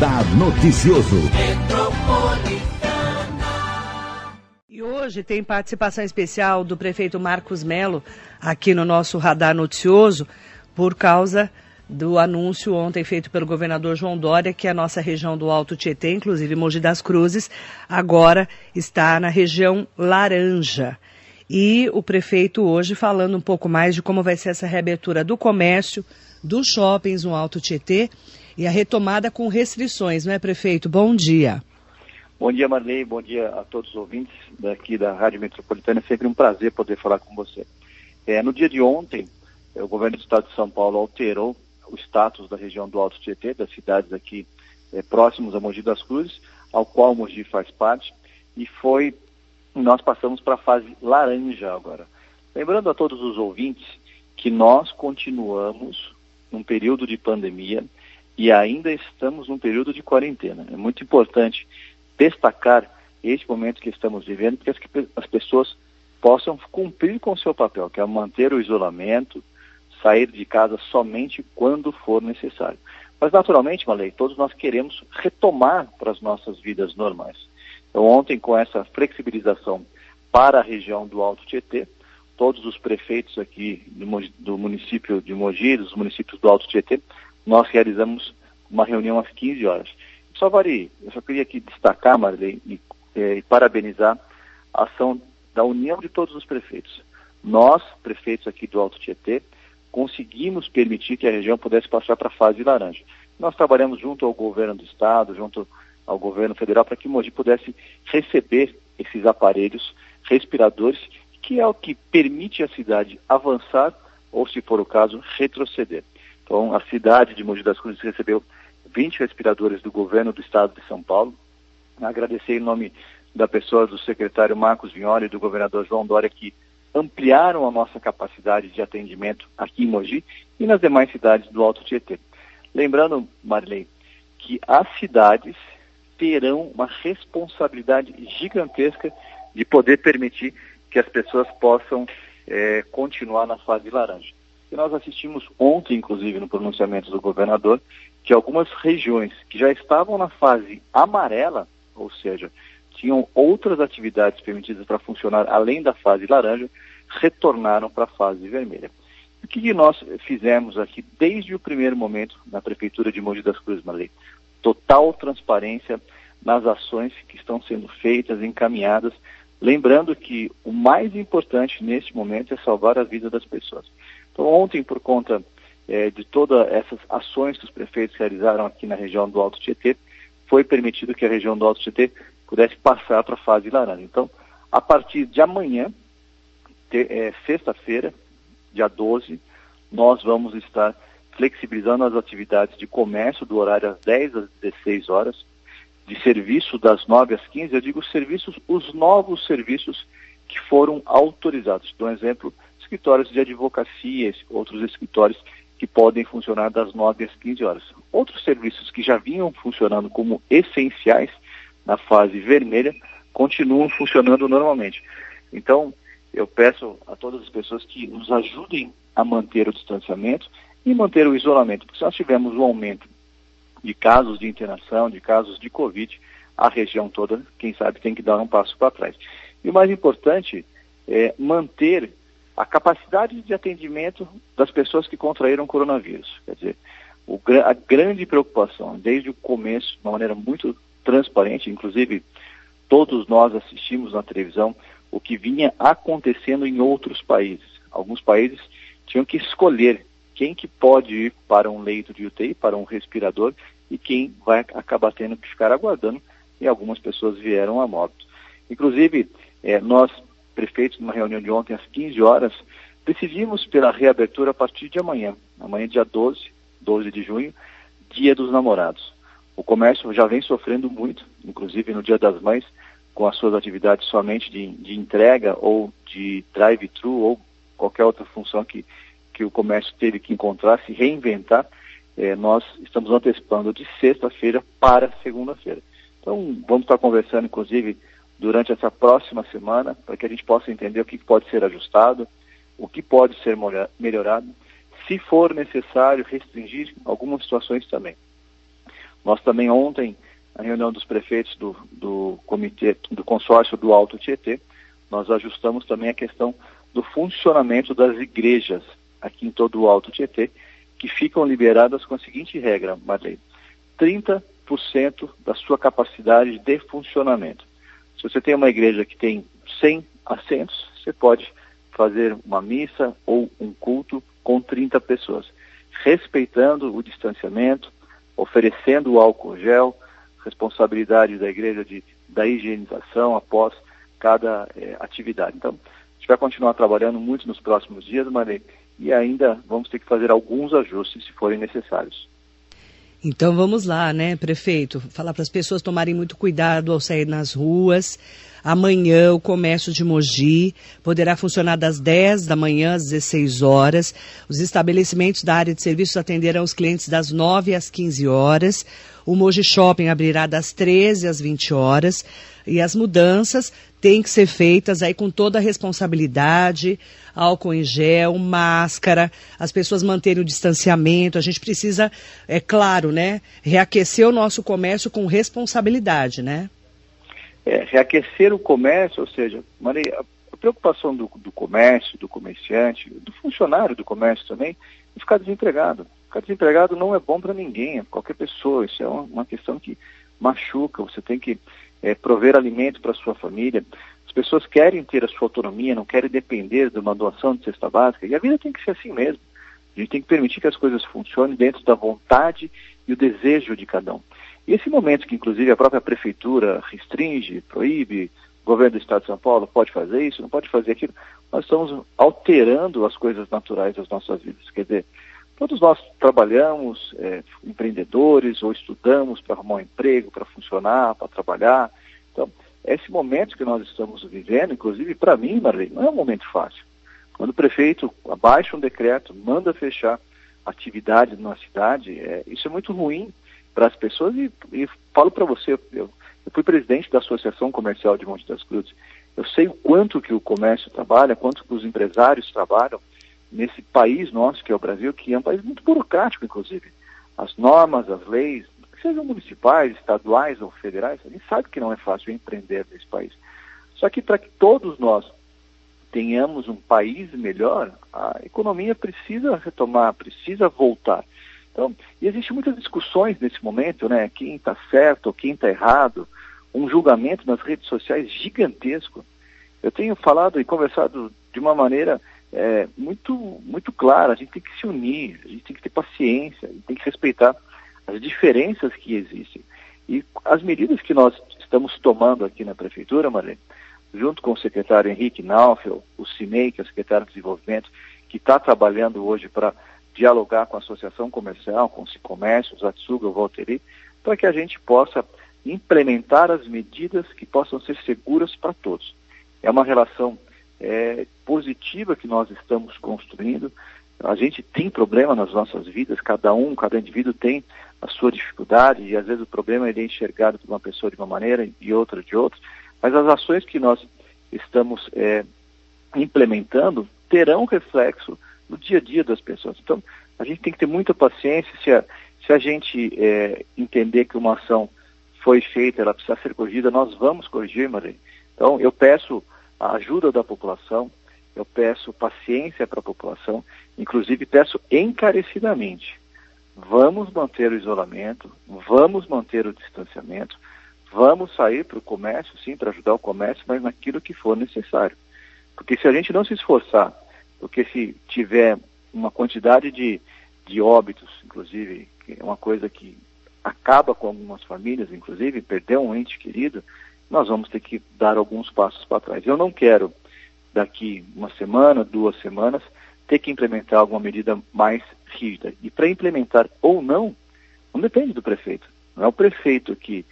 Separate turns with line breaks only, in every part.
Radar Noticioso.
E hoje tem participação especial do prefeito Marcos Melo aqui no nosso Radar Noticioso por causa do anúncio ontem feito pelo governador João Dória que a nossa região do Alto Tietê, inclusive Mogi das Cruzes, agora está na região laranja. E o prefeito hoje falando um pouco mais de como vai ser essa reabertura do comércio, dos shoppings no Alto Tietê e a retomada com restrições, não é, prefeito? Bom dia.
Bom dia, Marley. Bom dia a todos os ouvintes daqui da Rádio Metropolitana. É sempre um prazer poder falar com você. É, no dia de ontem, o governo do estado de São Paulo alterou o status da região do Alto Tietê, das cidades aqui é, a Mogi das Cruzes, ao qual Mogi faz parte, e foi, nós passamos para a fase laranja agora. Lembrando a todos os ouvintes que nós continuamos num período de pandemia e ainda estamos num período de quarentena. É muito importante destacar este momento que estamos vivendo, porque as, as pessoas possam cumprir com o seu papel, que é manter o isolamento, sair de casa somente quando for necessário. Mas, naturalmente, Malei, todos nós queremos retomar para as nossas vidas normais. Então, ontem, com essa flexibilização para a região do Alto Tietê, todos os prefeitos aqui do, do município de Mogi, dos municípios do Alto Tietê, nós realizamos uma reunião às 15 horas. Só, Vari, eu só queria aqui destacar, Marley, e, eh, e parabenizar a ação da união de todos os prefeitos. Nós, prefeitos aqui do Alto Tietê, conseguimos permitir que a região pudesse passar para a fase laranja. Nós trabalhamos junto ao governo do estado, junto ao governo federal, para que Mogi pudesse receber esses aparelhos respiradores, que é o que permite a cidade avançar ou, se for o caso, retroceder. Então, a cidade de Mogi das Cruzes recebeu 20 respiradores do governo do estado de São Paulo. Agradecer em nome da pessoa do secretário Marcos Vignoli e do governador João Dória que ampliaram a nossa capacidade de atendimento aqui em Mogi e nas demais cidades do Alto Tietê. Lembrando, Marley, que as cidades terão uma responsabilidade gigantesca de poder permitir que as pessoas possam é, continuar na fase laranja. E nós assistimos ontem, inclusive, no pronunciamento do governador, que algumas regiões que já estavam na fase amarela, ou seja, tinham outras atividades permitidas para funcionar além da fase laranja, retornaram para a fase vermelha. O que nós fizemos aqui desde o primeiro momento na Prefeitura de Mogi das Cruzes, Marley? Total transparência nas ações que estão sendo feitas, encaminhadas, lembrando que o mais importante neste momento é salvar a vida das pessoas. Então, ontem, por conta é, de todas essas ações que os prefeitos realizaram aqui na região do Alto Tietê, foi permitido que a região do Alto Tietê pudesse passar para a fase laranja. Então, a partir de amanhã, é, sexta-feira, dia 12, nós vamos estar flexibilizando as atividades de comércio do horário às 10 às 16 horas, de serviço das 9 às 15, eu digo serviços, os novos serviços que foram autorizados. Dou um exemplo, escritórios de advocacia, outros escritórios que podem funcionar das 9 às 15 horas. Outros serviços que já vinham funcionando como essenciais na fase vermelha continuam funcionando normalmente. Então, eu peço a todas as pessoas que nos ajudem a manter o distanciamento e manter o isolamento, porque se nós tivermos um aumento de casos de internação, de casos de Covid, a região toda, quem sabe, tem que dar um passo para trás. E o mais importante é manter a capacidade de atendimento das pessoas que contraíram coronavírus. Quer dizer, o, a grande preocupação, desde o começo, de uma maneira muito transparente, inclusive todos nós assistimos na televisão o que vinha acontecendo em outros países. Alguns países tinham que escolher quem que pode ir para um leito de UTI, para um respirador, e quem vai acabar tendo que ficar aguardando, e algumas pessoas vieram a morto. Inclusive, eh, nós prefeitos, numa reunião de ontem às 15 horas, decidimos pela reabertura a partir de amanhã, amanhã dia 12, 12 de junho, dia dos namorados. O comércio já vem sofrendo muito, inclusive no dia das mães, com as suas atividades somente de, de entrega ou de drive-thru ou qualquer outra função que, que o comércio teve que encontrar, se reinventar, eh, nós estamos antecipando de sexta-feira para segunda-feira. Então, vamos estar conversando, inclusive, durante essa próxima semana, para que a gente possa entender o que pode ser ajustado, o que pode ser melhorado, se for necessário restringir algumas situações também. Nós também ontem, na reunião dos prefeitos do, do comitê, do consórcio do Alto Tietê, nós ajustamos também a questão do funcionamento das igrejas aqui em todo o Alto Tietê, que ficam liberadas com a seguinte regra, Marlene, 30% da sua capacidade de funcionamento. Se você tem uma igreja que tem 100 assentos, você pode fazer uma missa ou um culto com 30 pessoas, respeitando o distanciamento, oferecendo o álcool gel, responsabilidade da igreja de, da higienização após cada é, atividade. Então, a gente vai continuar trabalhando muito nos próximos dias, Marei, e ainda vamos ter que fazer alguns ajustes se forem necessários.
Então vamos lá, né, prefeito? Falar para as pessoas tomarem muito cuidado ao sair nas ruas. Amanhã o comércio de Mogi poderá funcionar das 10 da manhã às 16 horas. Os estabelecimentos da área de serviços atenderão os clientes das 9 às 15 horas. O Mogi Shopping abrirá das 13 às 20 horas. E as mudanças têm que ser feitas aí com toda a responsabilidade, álcool em gel, máscara, as pessoas manterem o distanciamento. A gente precisa, é claro, né, reaquecer o nosso comércio com responsabilidade, né?
É, reaquecer o comércio, ou seja, Maria, a preocupação do, do comércio, do comerciante, do funcionário do comércio também, é ficar desempregado. Ficar desempregado não é bom para ninguém, qualquer pessoa. Isso é uma, uma questão que machuca. Você tem que é, prover alimento para sua família. As pessoas querem ter a sua autonomia, não querem depender de uma doação de cesta básica. E a vida tem que ser assim mesmo. A gente tem que permitir que as coisas funcionem dentro da vontade e o desejo de cada um. E esse momento que, inclusive, a própria prefeitura restringe, proíbe, o governo do Estado de São Paulo pode fazer isso, não pode fazer aquilo, nós estamos alterando as coisas naturais das nossas vidas. Quer dizer, todos nós trabalhamos, é, empreendedores, ou estudamos para arrumar um emprego, para funcionar, para trabalhar. Então, esse momento que nós estamos vivendo, inclusive para mim, Marlene, não é um momento fácil. Quando o prefeito abaixa um decreto, manda fechar atividades na cidade, é, isso é muito ruim para as pessoas e, e falo para você, eu, eu, fui presidente da Associação Comercial de Monte das Cruzes, eu sei o quanto que o comércio trabalha, quanto que os empresários trabalham nesse país nosso, que é o Brasil, que é um país muito burocrático, inclusive. As normas, as leis, sejam municipais, estaduais ou federais, a gente sabe que não é fácil empreender nesse país. Só que para que todos nós tenhamos um país melhor, a economia precisa retomar, precisa voltar. Então, e existem muitas discussões nesse momento, né? Quem está certo, quem está errado, um julgamento nas redes sociais gigantesco. Eu tenho falado e conversado de uma maneira é, muito, muito clara. A gente tem que se unir, a gente tem que ter paciência, a gente tem que respeitar as diferenças que existem. E as medidas que nós estamos tomando aqui na Prefeitura, Marlene, junto com o secretário Henrique Naufel, o CIMEI, que é o secretário de Desenvolvimento, que está trabalhando hoje para dialogar com a Associação Comercial, com o Cicomércio, o Zatsuga, o Valteri, para que a gente possa implementar as medidas que possam ser seguras para todos. É uma relação é, positiva que nós estamos construindo. A gente tem problema nas nossas vidas, cada um, cada indivíduo tem a sua dificuldade e às vezes o problema é enxergado por uma pessoa de uma maneira e outra de outra, mas as ações que nós estamos é, implementando terão reflexo no dia a dia das pessoas. Então, a gente tem que ter muita paciência se a, se a gente é, entender que uma ação foi feita, ela precisa ser corrigida, nós vamos corrigir, Maria. Então, eu peço a ajuda da população, eu peço paciência para a população, inclusive peço encarecidamente. Vamos manter o isolamento, vamos manter o distanciamento, vamos sair para o comércio, sim, para ajudar o comércio, mas naquilo que for necessário. Porque se a gente não se esforçar porque se tiver uma quantidade de, de óbitos, inclusive, que é uma coisa que acaba com algumas famílias, inclusive, perder um ente querido, nós vamos ter que dar alguns passos para trás. Eu não quero, daqui uma semana, duas semanas, ter que implementar alguma medida mais rígida. E para implementar ou não, não depende do prefeito. Não é o prefeito que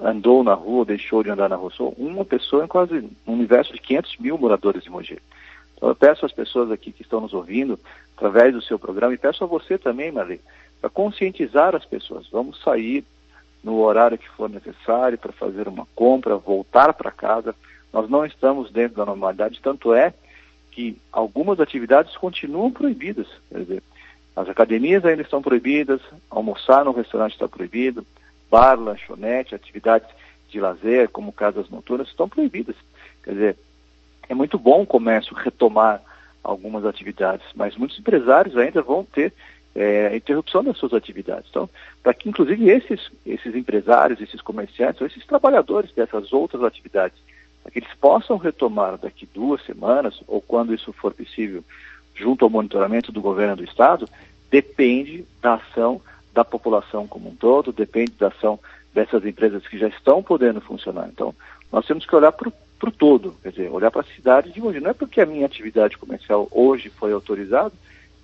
andou na rua, deixou de andar na rua. Sou uma pessoa em quase um universo de 500 mil moradores de Mogi. Então, eu peço às pessoas aqui que estão nos ouvindo, através do seu programa, e peço a você também, Marli, para conscientizar as pessoas. Vamos sair no horário que for necessário para fazer uma compra, voltar para casa. Nós não estamos dentro da normalidade, tanto é que algumas atividades continuam proibidas. Quer dizer, as academias ainda estão proibidas, almoçar no restaurante está proibido, bar, lanchonete, atividades de lazer, como casas noturnas, estão proibidas. Quer dizer, é muito bom o comércio retomar algumas atividades, mas muitos empresários ainda vão ter é, interrupção das suas atividades. Então, para que inclusive esses, esses empresários, esses comerciantes, ou esses trabalhadores dessas outras atividades, para que eles possam retomar daqui duas semanas, ou quando isso for possível, junto ao monitoramento do governo do Estado, depende da ação da população como um todo, depende da ação dessas empresas que já estão podendo funcionar. Então, nós temos que olhar para o todo, quer dizer, olhar para a cidade de hoje. Não é porque a minha atividade comercial hoje foi autorizada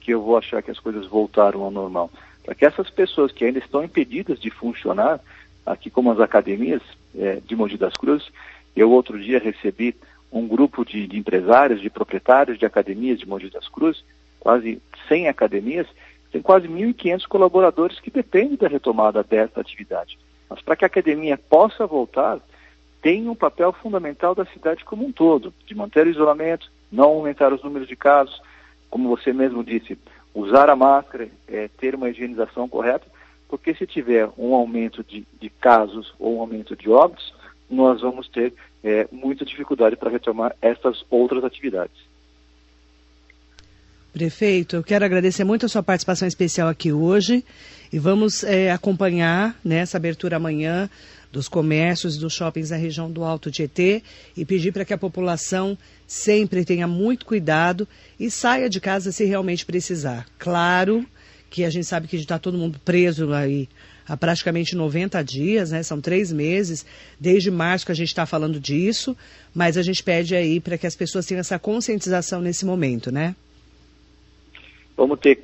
que eu vou achar que as coisas voltaram ao normal. Para que essas pessoas que ainda estão impedidas de funcionar, aqui como as academias é, de Mogi das Cruzes, eu outro dia recebi um grupo de, de empresários, de proprietários de academias de Mogi das Cruzes, quase 100 academias, tem quase 1.500 colaboradores que dependem da retomada desta atividade. Mas para que a academia possa voltar, tem um papel fundamental da cidade como um todo, de manter o isolamento, não aumentar os números de casos, como você mesmo disse, usar a máscara, é, ter uma higienização correta, porque se tiver um aumento de, de casos ou um aumento de óbitos, nós vamos ter é, muita dificuldade para retomar essas outras atividades.
Prefeito, eu quero agradecer muito a sua participação especial aqui hoje e vamos é, acompanhar nessa né, abertura amanhã dos comércios dos shoppings da região do Alto Tietê e pedir para que a população sempre tenha muito cuidado e saia de casa se realmente precisar. Claro que a gente sabe que está todo mundo preso aí há praticamente 90 dias, né? São três meses, desde março que a gente está falando disso, mas a gente pede aí para que as pessoas tenham essa conscientização nesse momento, né?
Vamos ter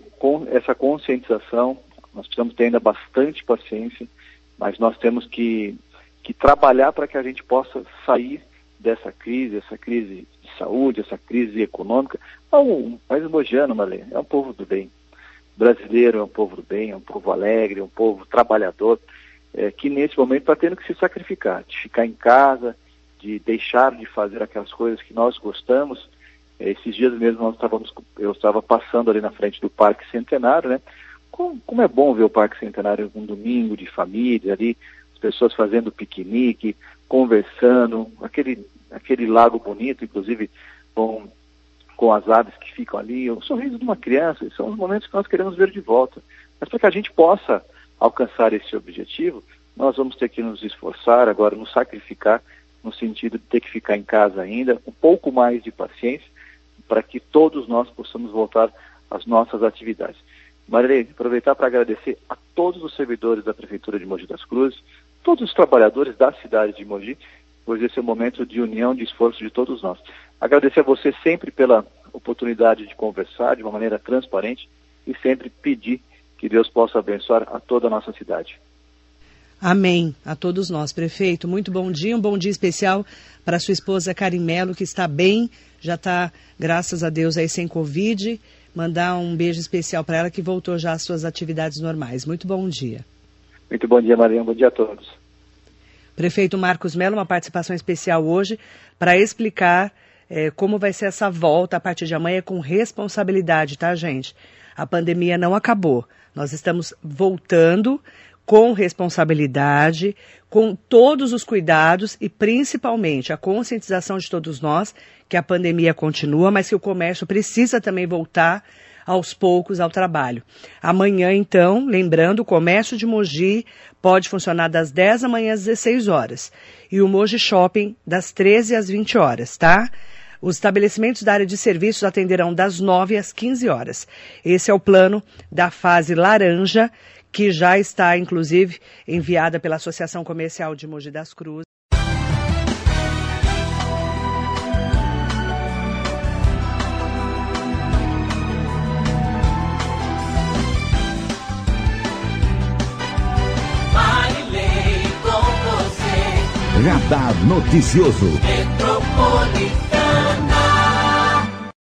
essa conscientização, nós precisamos ter ainda bastante paciência, mas nós temos que, que trabalhar para que a gente possa sair dessa crise, essa crise de saúde, essa crise econômica. É um país mogiano, Malê, é um povo do bem. O brasileiro é um povo do bem, é um povo alegre, é um povo trabalhador, é, que nesse momento está tendo que se sacrificar, de ficar em casa, de deixar de fazer aquelas coisas que nós gostamos esses dias mesmo nós estávamos, eu estava passando ali na frente do Parque Centenário, né? Como, como é bom ver o Parque Centenário um domingo de família ali, as pessoas fazendo piquenique, conversando, aquele, aquele lago bonito, inclusive com, com as aves que ficam ali, o sorriso de uma criança, são os momentos que nós queremos ver de volta. Mas para que a gente possa alcançar esse objetivo, nós vamos ter que nos esforçar agora, nos sacrificar, no sentido de ter que ficar em casa ainda, um pouco mais de paciência, para que todos nós possamos voltar às nossas atividades. Marilene, aproveitar para agradecer a todos os servidores da Prefeitura de Mogi das Cruzes, todos os trabalhadores da cidade de Mogi, pois esse é um momento de união, de esforço de todos nós. Agradecer a você sempre pela oportunidade de conversar de uma maneira transparente e sempre pedir que Deus possa abençoar a toda a nossa cidade.
Amém. A todos nós, prefeito. Muito bom dia, um bom dia especial para sua esposa Carimelo, que está bem, já está, graças a Deus, aí sem Covid. Mandar um beijo especial para ela que voltou já às suas atividades normais. Muito bom dia.
Muito bom dia, Maria. Bom dia a todos.
Prefeito Marcos Melo, uma participação especial hoje para explicar é, como vai ser essa volta a partir de amanhã com responsabilidade, tá, gente? A pandemia não acabou. Nós estamos voltando com responsabilidade, com todos os cuidados e principalmente a conscientização de todos nós que a pandemia continua, mas que o comércio precisa também voltar aos poucos ao trabalho. Amanhã, então, lembrando, o comércio de Mogi pode funcionar das 10 da manhã às 16 horas e o Mogi Shopping das 13 às 20 horas, tá? Os estabelecimentos da área de serviços atenderão das 9 às 15 horas. Esse é o plano da fase laranja que já está, inclusive, enviada pela Associação Comercial de Mogi das Cruzes.
Radar Noticioso.